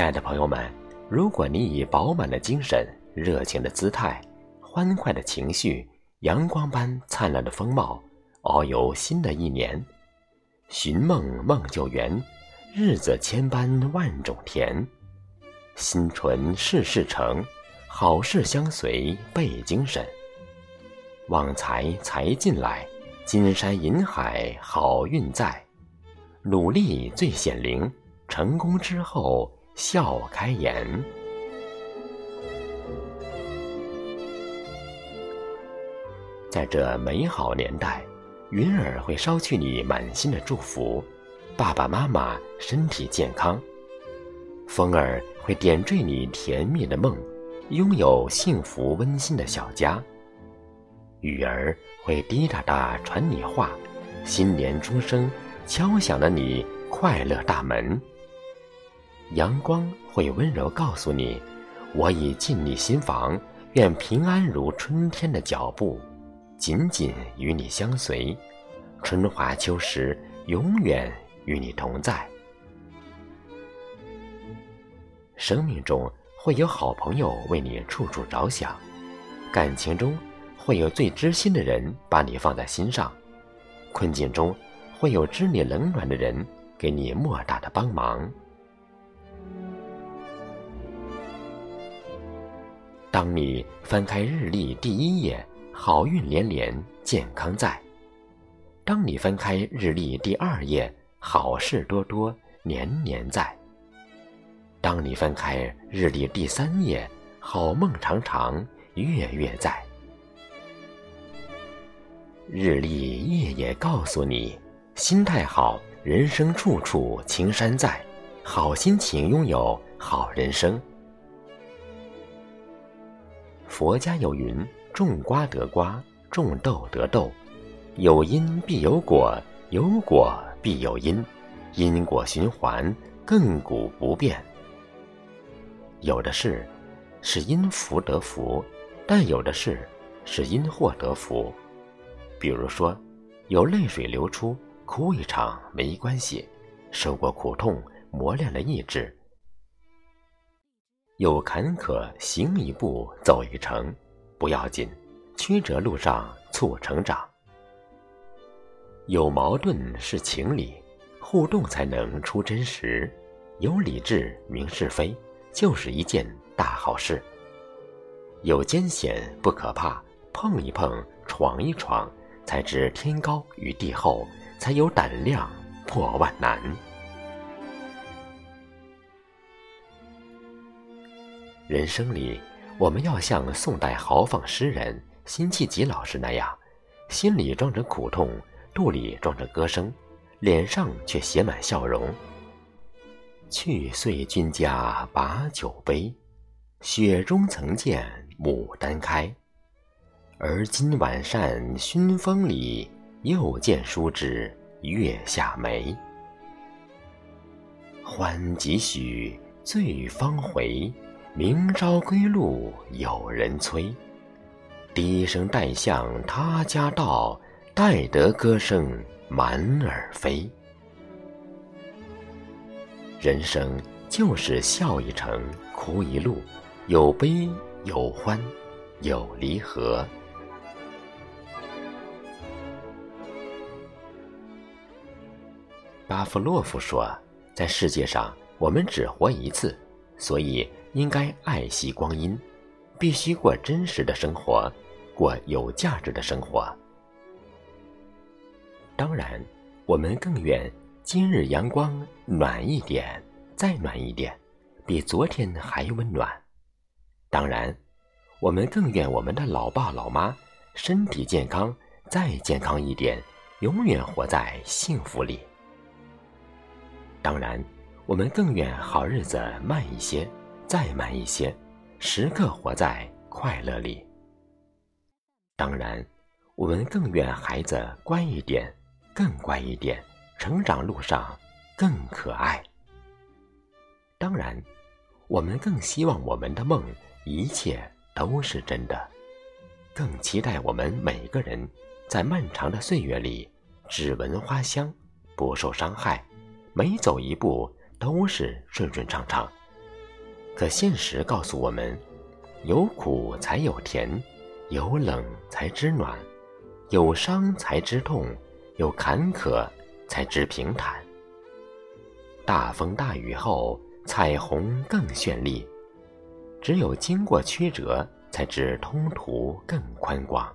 亲爱的朋友们，如果你以饱满的精神、热情的姿态、欢快的情绪、阳光般灿烂的风貌，遨游新的一年，寻梦梦就圆，日子千般万种甜，心纯事事成，好事相随倍精神，旺财财进来，金山银海好运在，努力最显灵，成功之后。笑开颜，在这美好年代，云儿会捎去你满心的祝福，爸爸妈妈身体健康；风儿会点缀你甜蜜的梦，拥有幸福温馨的小家；雨儿会滴答答传你话，新年钟声敲响了你快乐大门。阳光会温柔告诉你：“我已进你心房，愿平安如春天的脚步，紧紧与你相随，春华秋实，永远与你同在。”生命中会有好朋友为你处处着想，感情中会有最知心的人把你放在心上，困境中会有知你冷暖的人给你莫大的帮忙。当你翻开日历第一页，好运连连，健康在；当你翻开日历第二页，好事多多，年年在；当你翻开日历第三页，好梦长长，月月在。日历夜夜告诉你：心态好，人生处处青山在；好心情拥有好人生。佛家有云：“种瓜得瓜，种豆得豆，有因必有果，有果必有因，因果循环，亘古不变。”有的事是因福得福，但有的事是因祸得福。比如说，有泪水流出，哭一场没关系，受过苦痛，磨练了意志。有坎坷，行一步，走一程，不要紧；曲折路上促成长。有矛盾是情理，互动才能出真实。有理智明是非，就是一件大好事。有艰险不可怕，碰一碰，闯一闯，才知天高与地厚，才有胆量破万难。人生里，我们要像宋代豪放诗人辛弃疾老师那样，心里装着苦痛，肚里装着歌声，脸上却写满笑容。去岁君家把酒杯，雪中曾见牡丹开。而今晚扇熏风里，又见书枝月下梅。欢几许，醉方回。明朝归路有人催，低声带向他家道，待得歌声满耳飞。人生就是笑一程，哭一路，有悲有欢，有离合。巴甫洛夫说：“在世界上，我们只活一次，所以。”应该爱惜光阴，必须过真实的生活，过有价值的生活。当然，我们更愿今日阳光暖一点，再暖一点，比昨天还温暖。当然，我们更愿我们的老爸老妈身体健康，再健康一点，永远活在幸福里。当然，我们更愿好日子慢一些。再慢一些，时刻活在快乐里。当然，我们更愿孩子乖一点，更乖一点，成长路上更可爱。当然，我们更希望我们的梦一切都是真的，更期待我们每个人在漫长的岁月里只闻花香，不受伤害，每走一步都是顺顺畅畅。可现实告诉我们：有苦才有甜，有冷才知暖，有伤才知痛，有坎坷才知平坦。大风大雨后，彩虹更绚丽。只有经过曲折，才知通途更宽广。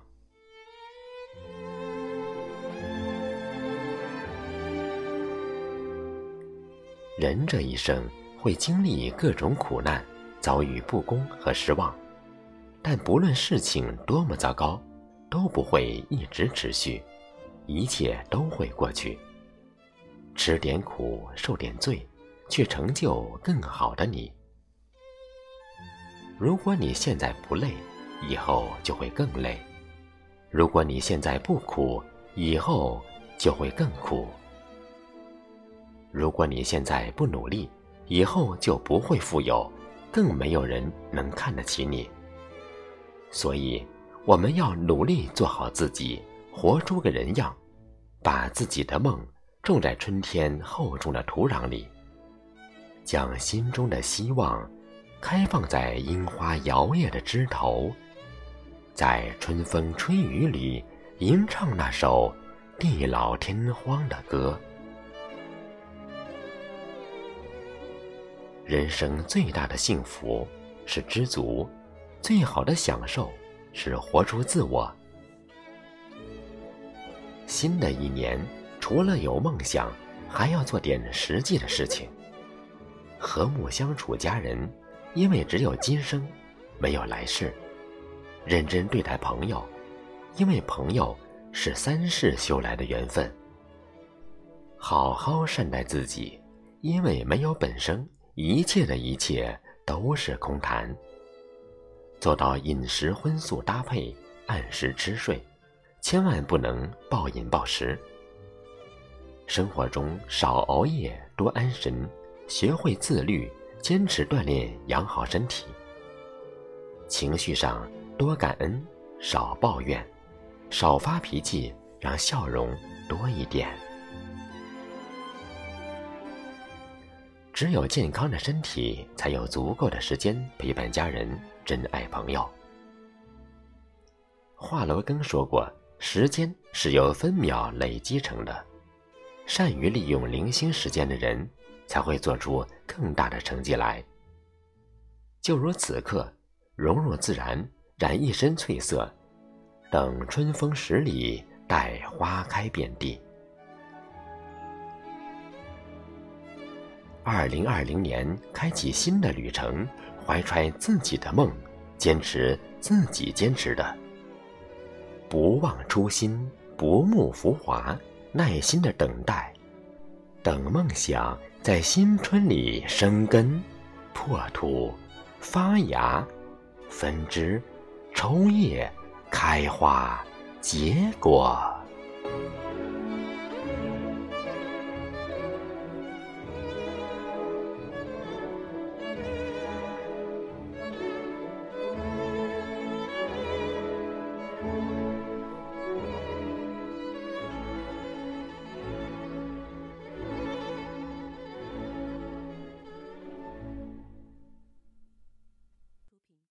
人这一生会经历各种苦难，遭遇不公和失望，但不论事情多么糟糕，都不会一直持续，一切都会过去。吃点苦，受点罪，去成就更好的你。如果你现在不累，以后就会更累；如果你现在不苦，以后就会更苦；如果你现在不努力，以后就不会富有，更没有人能看得起你。所以，我们要努力做好自己，活出个人样，把自己的梦种在春天厚重的土壤里，将心中的希望。开放在樱花摇曳的枝头，在春风吹雨里吟唱那首地老天荒的歌。人生最大的幸福是知足，最好的享受是活出自我。新的一年，除了有梦想，还要做点实际的事情，和睦相处家人。因为只有今生，没有来世。认真对待朋友，因为朋友是三世修来的缘分。好好善待自己，因为没有本生，一切的一切都是空谈。做到饮食荤素搭配，按时吃睡，千万不能暴饮暴食。生活中少熬夜，多安神，学会自律。坚持锻炼，养好身体。情绪上多感恩，少抱怨，少发脾气，让笑容多一点。只有健康的身体，才有足够的时间陪伴家人、珍爱朋友。华罗庚说过：“时间是由分秒累积成的，善于利用零星时间的人。”才会做出更大的成绩来。就如此刻，融入自然，染一身翠色，等春风十里，待花开遍地。二零二零年，开启新的旅程，怀揣自己的梦，坚持自己坚持的，不忘初心，不慕浮华，耐心的等待，等梦想。在新春里生根、破土、发芽、分枝、抽叶、开花、结果。